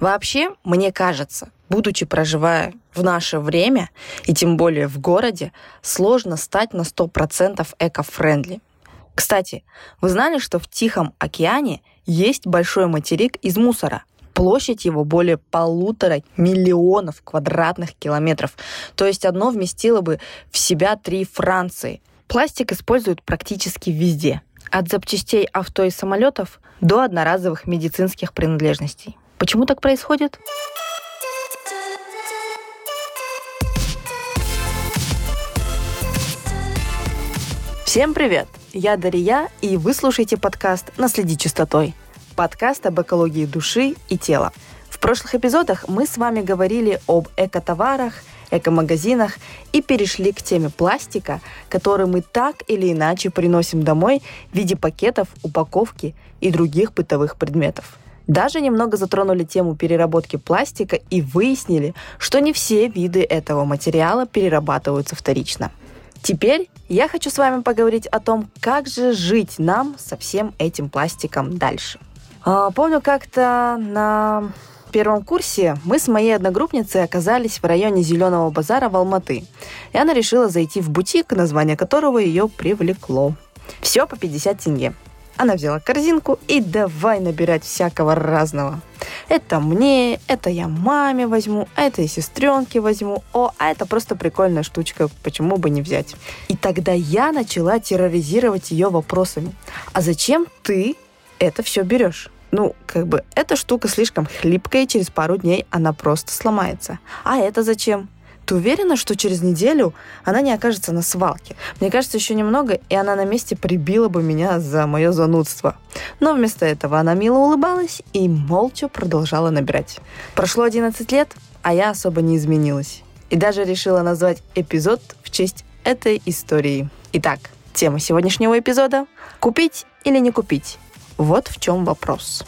Вообще, мне кажется, будучи проживая в наше время, и тем более в городе, сложно стать на 100% эко-френдли. Кстати, вы знали, что в Тихом океане есть большой материк из мусора? Площадь его более полутора миллионов квадратных километров. То есть одно вместило бы в себя три Франции. Пластик используют практически везде. От запчастей авто и самолетов до одноразовых медицинских принадлежностей. Почему так происходит? Всем привет! Я Дарья, и вы слушаете подкаст «Наследи чистотой». Подкаст об экологии души и тела. В прошлых эпизодах мы с вами говорили об экотоварах, эко-магазинах и перешли к теме пластика, который мы так или иначе приносим домой в виде пакетов, упаковки и других бытовых предметов. Даже немного затронули тему переработки пластика и выяснили, что не все виды этого материала перерабатываются вторично. Теперь я хочу с вами поговорить о том, как же жить нам со всем этим пластиком дальше. А, помню как-то на первом курсе мы с моей одногруппницей оказались в районе Зеленого базара в Алматы. И она решила зайти в бутик, название которого ее привлекло. Все по 50 тенге. Она взяла корзинку и давай набирать всякого разного. Это мне, это я маме возьму, а это я сестренке возьму. О, а это просто прикольная штучка, почему бы не взять? И тогда я начала терроризировать ее вопросами. А зачем ты это все берешь? Ну, как бы, эта штука слишком хлипкая, и через пару дней она просто сломается. А это зачем? Ты уверена, что через неделю она не окажется на свалке? Мне кажется, еще немного, и она на месте прибила бы меня за мое занудство. Но вместо этого она мило улыбалась и молча продолжала набирать. Прошло 11 лет, а я особо не изменилась. И даже решила назвать эпизод в честь этой истории. Итак, тема сегодняшнего эпизода – купить или не купить? Вот в чем вопрос.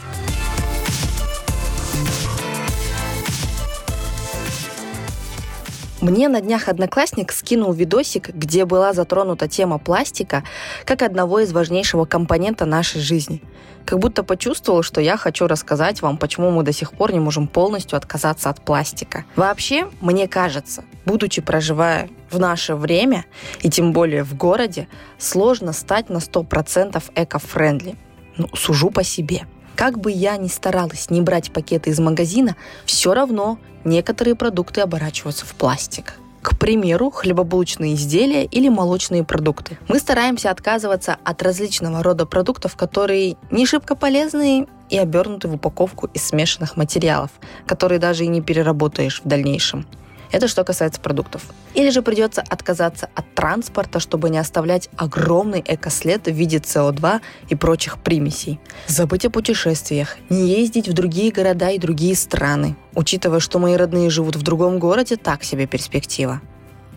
Мне на днях одноклассник скинул видосик, где была затронута тема пластика как одного из важнейшего компонента нашей жизни. Как будто почувствовал, что я хочу рассказать вам, почему мы до сих пор не можем полностью отказаться от пластика. Вообще, мне кажется, будучи проживая в наше время, и тем более в городе, сложно стать на 100% эко-френдли. Ну, сужу по себе. Как бы я ни старалась не брать пакеты из магазина, все равно некоторые продукты оборачиваются в пластик. К примеру, хлебобулочные изделия или молочные продукты. Мы стараемся отказываться от различного рода продуктов, которые не шибко полезные и обернуты в упаковку из смешанных материалов, которые даже и не переработаешь в дальнейшем. Это что касается продуктов. Или же придется отказаться от транспорта, чтобы не оставлять огромный экослед в виде СО2 и прочих примесей. Забыть о путешествиях, не ездить в другие города и другие страны. Учитывая, что мои родные живут в другом городе, так себе перспектива.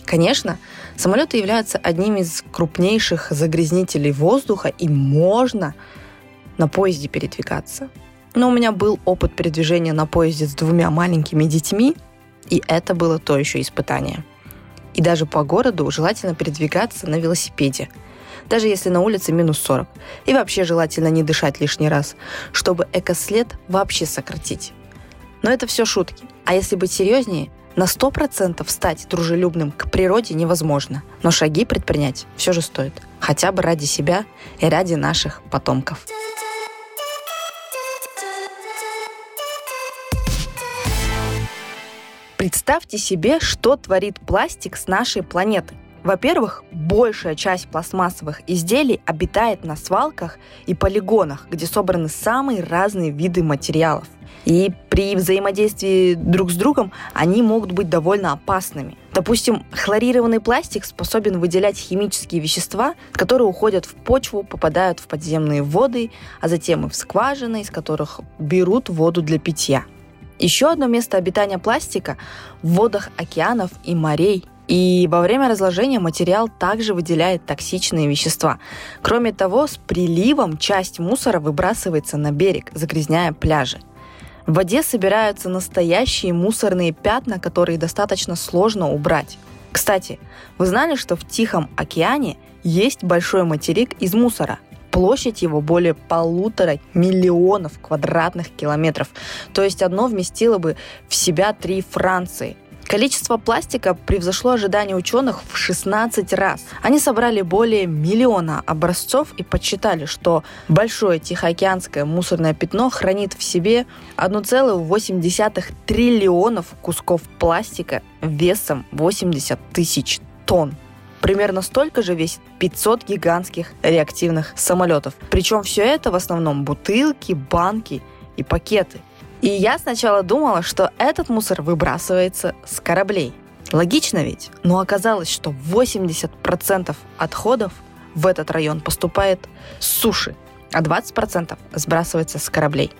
Конечно, самолеты являются одним из крупнейших загрязнителей воздуха, и можно на поезде передвигаться. Но у меня был опыт передвижения на поезде с двумя маленькими детьми, и это было то еще испытание. И даже по городу желательно передвигаться на велосипеде, даже если на улице минус 40. И вообще желательно не дышать лишний раз, чтобы экослед вообще сократить. Но это все шутки. А если быть серьезнее, на 100% стать дружелюбным к природе невозможно, но шаги предпринять все же стоит, хотя бы ради себя и ради наших потомков. Представьте себе, что творит пластик с нашей планеты. Во-первых, большая часть пластмассовых изделий обитает на свалках и полигонах, где собраны самые разные виды материалов. И при взаимодействии друг с другом они могут быть довольно опасными. Допустим, хлорированный пластик способен выделять химические вещества, которые уходят в почву, попадают в подземные воды, а затем и в скважины, из которых берут воду для питья. Еще одно место обитания пластика в водах океанов и морей. И во время разложения материал также выделяет токсичные вещества. Кроме того, с приливом часть мусора выбрасывается на берег, загрязняя пляжи. В воде собираются настоящие мусорные пятна, которые достаточно сложно убрать. Кстати, вы знали, что в Тихом океане есть большой материк из мусора. Площадь его более полутора миллионов квадратных километров. То есть одно вместило бы в себя три Франции. Количество пластика превзошло ожидания ученых в 16 раз. Они собрали более миллиона образцов и подсчитали, что большое Тихоокеанское мусорное пятно хранит в себе 1,8 триллионов кусков пластика весом 80 тысяч тонн. Примерно столько же весит 500 гигантских реактивных самолетов. Причем все это в основном бутылки, банки и пакеты – и я сначала думала, что этот мусор выбрасывается с кораблей. Логично ведь? Но оказалось, что 80% отходов в этот район поступает с суши, а 20% сбрасывается с кораблей.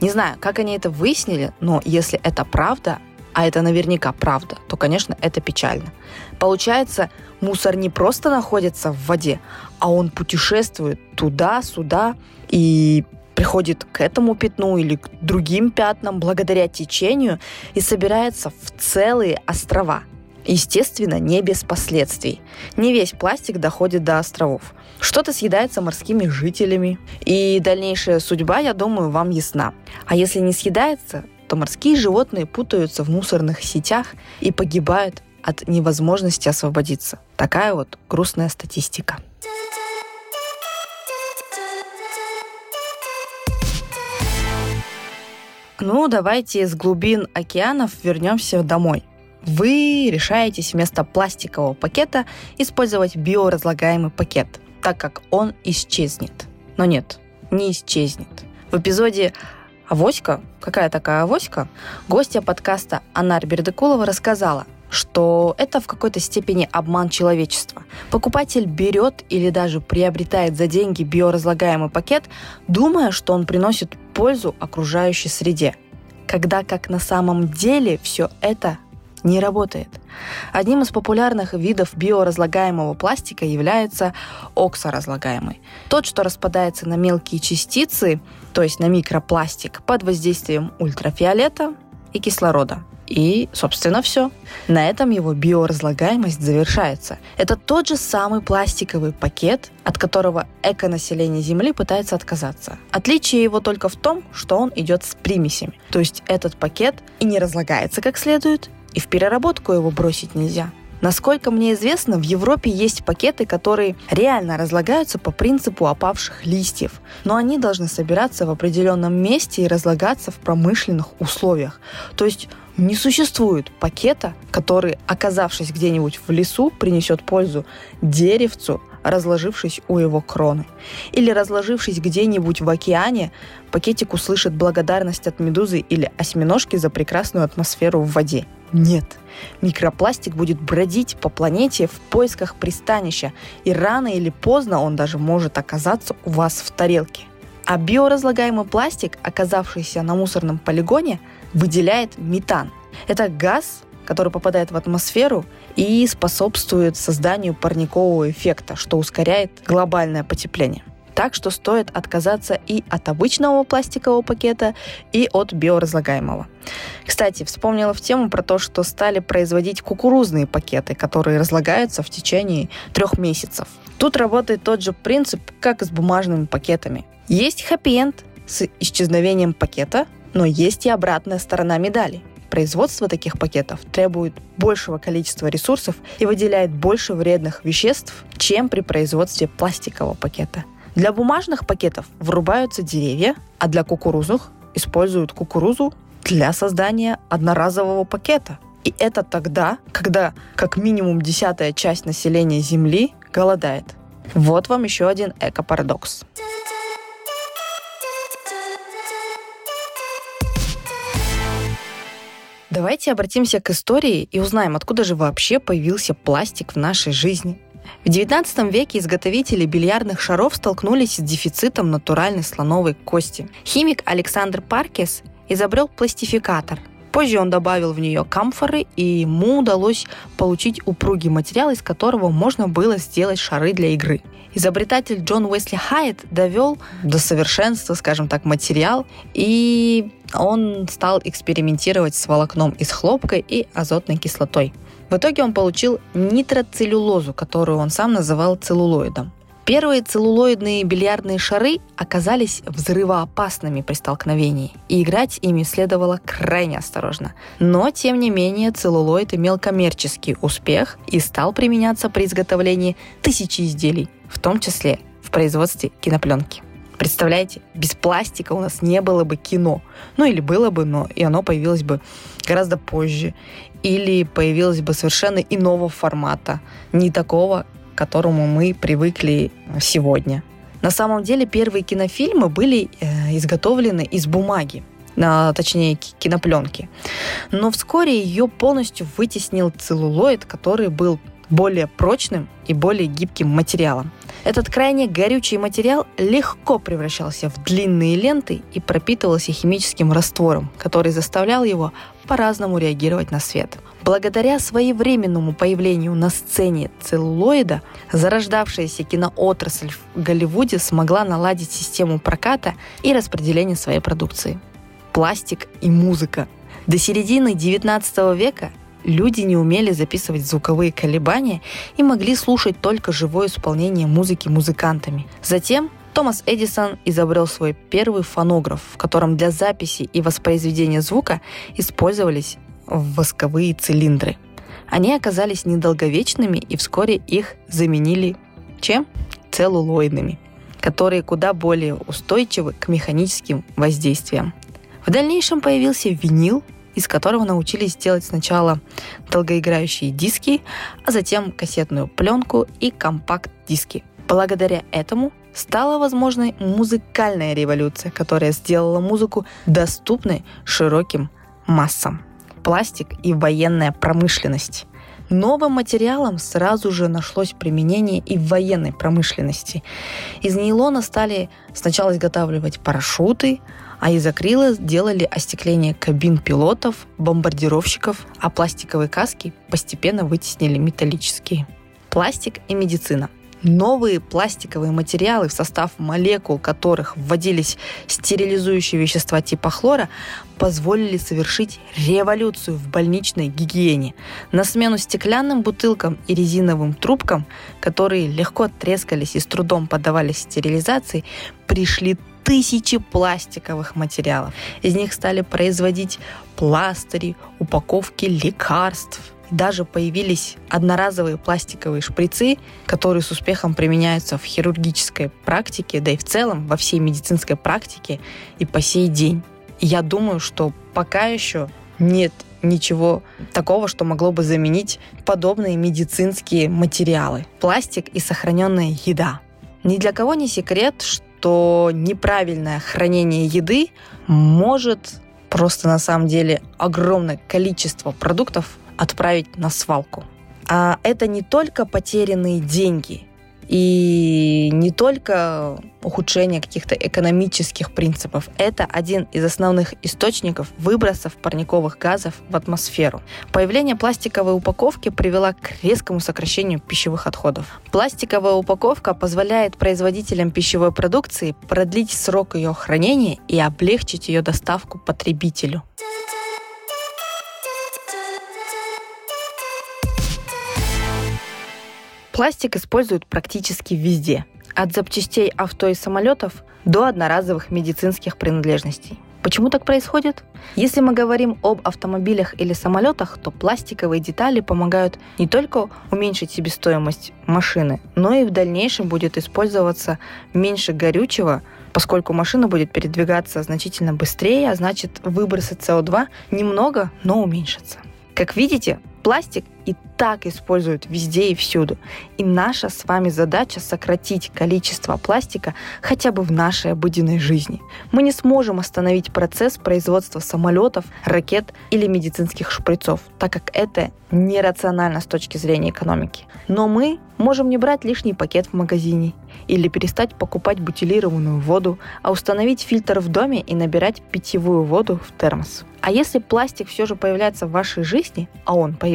Не знаю, как они это выяснили, но если это правда, а это наверняка правда, то, конечно, это печально. Получается, мусор не просто находится в воде, а он путешествует туда-сюда и приходит к этому пятну или к другим пятнам благодаря течению и собирается в целые острова. Естественно, не без последствий. Не весь пластик доходит до островов. Что-то съедается морскими жителями. И дальнейшая судьба, я думаю, вам ясна. А если не съедается, то морские животные путаются в мусорных сетях и погибают от невозможности освободиться. Такая вот грустная статистика. Ну, давайте с глубин океанов вернемся домой. Вы решаетесь вместо пластикового пакета использовать биоразлагаемый пакет, так как он исчезнет. Но нет, не исчезнет. В эпизоде «Авоська», какая такая авоська, гостья подкаста Анар Бердыкулова рассказала, что это в какой-то степени обман человечества. Покупатель берет или даже приобретает за деньги биоразлагаемый пакет, думая, что он приносит пользу окружающей среде, когда как на самом деле все это не работает. Одним из популярных видов биоразлагаемого пластика является оксоразлагаемый. Тот, что распадается на мелкие частицы, то есть на микропластик, под воздействием ультрафиолета и кислорода. И, собственно, все. На этом его биоразлагаемость завершается. Это тот же самый пластиковый пакет, от которого эконаселение Земли пытается отказаться. Отличие его только в том, что он идет с примесями. То есть этот пакет и не разлагается как следует, и в переработку его бросить нельзя. Насколько мне известно, в Европе есть пакеты, которые реально разлагаются по принципу опавших листьев, но они должны собираться в определенном месте и разлагаться в промышленных условиях. То есть не существует пакета, который, оказавшись где-нибудь в лесу, принесет пользу деревцу, разложившись у его кроны. Или разложившись где-нибудь в океане, пакетик услышит благодарность от медузы или осьминожки за прекрасную атмосферу в воде. Нет. Микропластик будет бродить по планете в поисках пристанища, и рано или поздно он даже может оказаться у вас в тарелке. А биоразлагаемый пластик, оказавшийся на мусорном полигоне, выделяет метан. Это газ, который попадает в атмосферу и способствует созданию парникового эффекта, что ускоряет глобальное потепление. Так что стоит отказаться и от обычного пластикового пакета, и от биоразлагаемого. Кстати, вспомнила в тему про то, что стали производить кукурузные пакеты, которые разлагаются в течение трех месяцев. Тут работает тот же принцип, как и с бумажными пакетами. Есть хэппи-энд с исчезновением пакета, но есть и обратная сторона медали. Производство таких пакетов требует большего количества ресурсов и выделяет больше вредных веществ, чем при производстве пластикового пакета. Для бумажных пакетов врубаются деревья, а для кукурузных используют кукурузу для создания одноразового пакета. И это тогда, когда как минимум десятая часть населения Земли голодает. Вот вам еще один экопарадокс. Давайте обратимся к истории и узнаем, откуда же вообще появился пластик в нашей жизни. В XIX веке изготовители бильярдных шаров столкнулись с дефицитом натуральной слоновой кости. Химик Александр Паркес изобрел пластификатор. Позже он добавил в нее камфоры, и ему удалось получить упругий материал, из которого можно было сделать шары для игры. Изобретатель Джон Уэсли Хайет довел до совершенства, скажем так, материал, и он стал экспериментировать с волокном из хлопка и азотной кислотой. В итоге он получил нитроцеллюлозу, которую он сам называл целлулоидом. Первые целлулоидные бильярдные шары оказались взрывоопасными при столкновении, и играть ими следовало крайне осторожно. Но, тем не менее, целлулоид имел коммерческий успех и стал применяться при изготовлении тысячи изделий, в том числе в производстве кинопленки. Представляете, без пластика у нас не было бы кино. Ну или было бы, но и оно появилось бы гораздо позже. Или появилось бы совершенно иного формата, не такого, к которому мы привыкли сегодня. На самом деле первые кинофильмы были э, изготовлены из бумаги, на, точнее кинопленки. Но вскоре ее полностью вытеснил целлулоид, который был более прочным и более гибким материалом. Этот крайне горючий материал легко превращался в длинные ленты и пропитывался химическим раствором, который заставлял его по-разному реагировать на свет. Благодаря своевременному появлению на сцене целлулоида, зарождавшаяся киноотрасль в Голливуде смогла наладить систему проката и распределения своей продукции. Пластик и музыка. До середины XIX века люди не умели записывать звуковые колебания и могли слушать только живое исполнение музыки музыкантами. Затем Томас Эдисон изобрел свой первый фонограф, в котором для записи и воспроизведения звука использовались восковые цилиндры. Они оказались недолговечными и вскоре их заменили чем? Целлулоидными, которые куда более устойчивы к механическим воздействиям. В дальнейшем появился винил, из которого научились делать сначала долгоиграющие диски, а затем кассетную пленку и компакт-диски. Благодаря этому стала возможной музыкальная революция, которая сделала музыку доступной широким массам пластик и военная промышленность. Новым материалом сразу же нашлось применение и в военной промышленности. Из нейлона стали сначала изготавливать парашюты, а из акрила делали остекление кабин пилотов, бомбардировщиков, а пластиковые каски постепенно вытеснили металлические. Пластик и медицина – Новые пластиковые материалы, в состав молекул которых вводились стерилизующие вещества типа хлора, позволили совершить революцию в больничной гигиене. На смену стеклянным бутылкам и резиновым трубкам, которые легко трескались и с трудом поддавались стерилизации, пришли тысячи пластиковых материалов. Из них стали производить пластыри, упаковки лекарств, даже появились одноразовые пластиковые шприцы, которые с успехом применяются в хирургической практике, да и в целом во всей медицинской практике и по сей день. я думаю, что пока еще нет ничего такого, что могло бы заменить подобные медицинские материалы. Пластик и сохраненная еда. Ни для кого не секрет, что неправильное хранение еды может просто на самом деле огромное количество продуктов отправить на свалку. А это не только потерянные деньги и только ухудшение каких-то экономических принципов. Это один из основных источников выбросов парниковых газов в атмосферу. Появление пластиковой упаковки привело к резкому сокращению пищевых отходов. Пластиковая упаковка позволяет производителям пищевой продукции продлить срок ее хранения и облегчить ее доставку потребителю. Пластик используют практически везде. От запчастей авто и самолетов до одноразовых медицинских принадлежностей. Почему так происходит? Если мы говорим об автомобилях или самолетах, то пластиковые детали помогают не только уменьшить себестоимость машины, но и в дальнейшем будет использоваться меньше горючего, поскольку машина будет передвигаться значительно быстрее, а значит выбросы СО2 немного, но уменьшатся. Как видите, пластик и так используют везде и всюду. И наша с вами задача сократить количество пластика хотя бы в нашей обыденной жизни. Мы не сможем остановить процесс производства самолетов, ракет или медицинских шприцов, так как это нерационально с точки зрения экономики. Но мы можем не брать лишний пакет в магазине или перестать покупать бутилированную воду, а установить фильтр в доме и набирать питьевую воду в термос. А если пластик все же появляется в вашей жизни, а он появляется,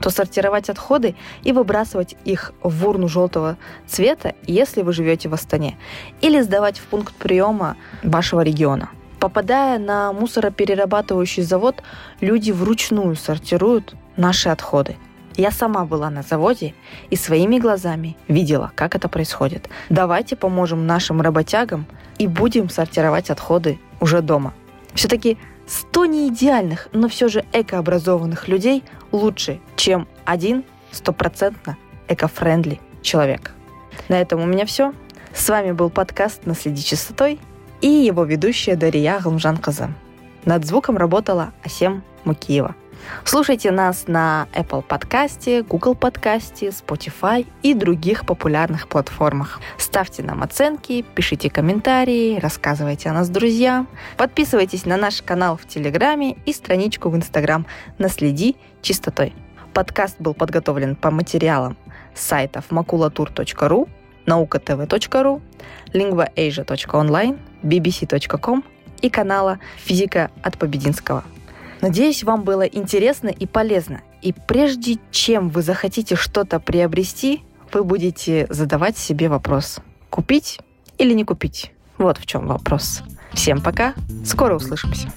то сортировать отходы и выбрасывать их в урну желтого цвета, если вы живете в Астане, или сдавать в пункт приема вашего региона. Попадая на мусороперерабатывающий завод, люди вручную сортируют наши отходы. Я сама была на заводе и своими глазами видела, как это происходит. Давайте поможем нашим работягам и будем сортировать отходы уже дома. Все-таки 100 не идеальных, но все же экообразованных людей лучше, чем один стопроцентно эко-френдли человек. На этом у меня все. С вами был подкаст «Наследи чистотой» и его ведущая Дарья Галмжан-Каза. Над звуком работала Асем Мукиева. Слушайте нас на Apple подкасте, Google подкасте, Spotify и других популярных платформах. Ставьте нам оценки, пишите комментарии, рассказывайте о нас друзьям. Подписывайтесь на наш канал в Телеграме и страничку в Инстаграм «Наследи чистотой». Подкаст был подготовлен по материалам сайтов макулатур.ру, наукатв.ру, lingvaasia.online, bbc.com и канала «Физика от Побединского». Надеюсь, вам было интересно и полезно. И прежде чем вы захотите что-то приобрести, вы будете задавать себе вопрос. Купить или не купить? Вот в чем вопрос. Всем пока. Скоро услышимся.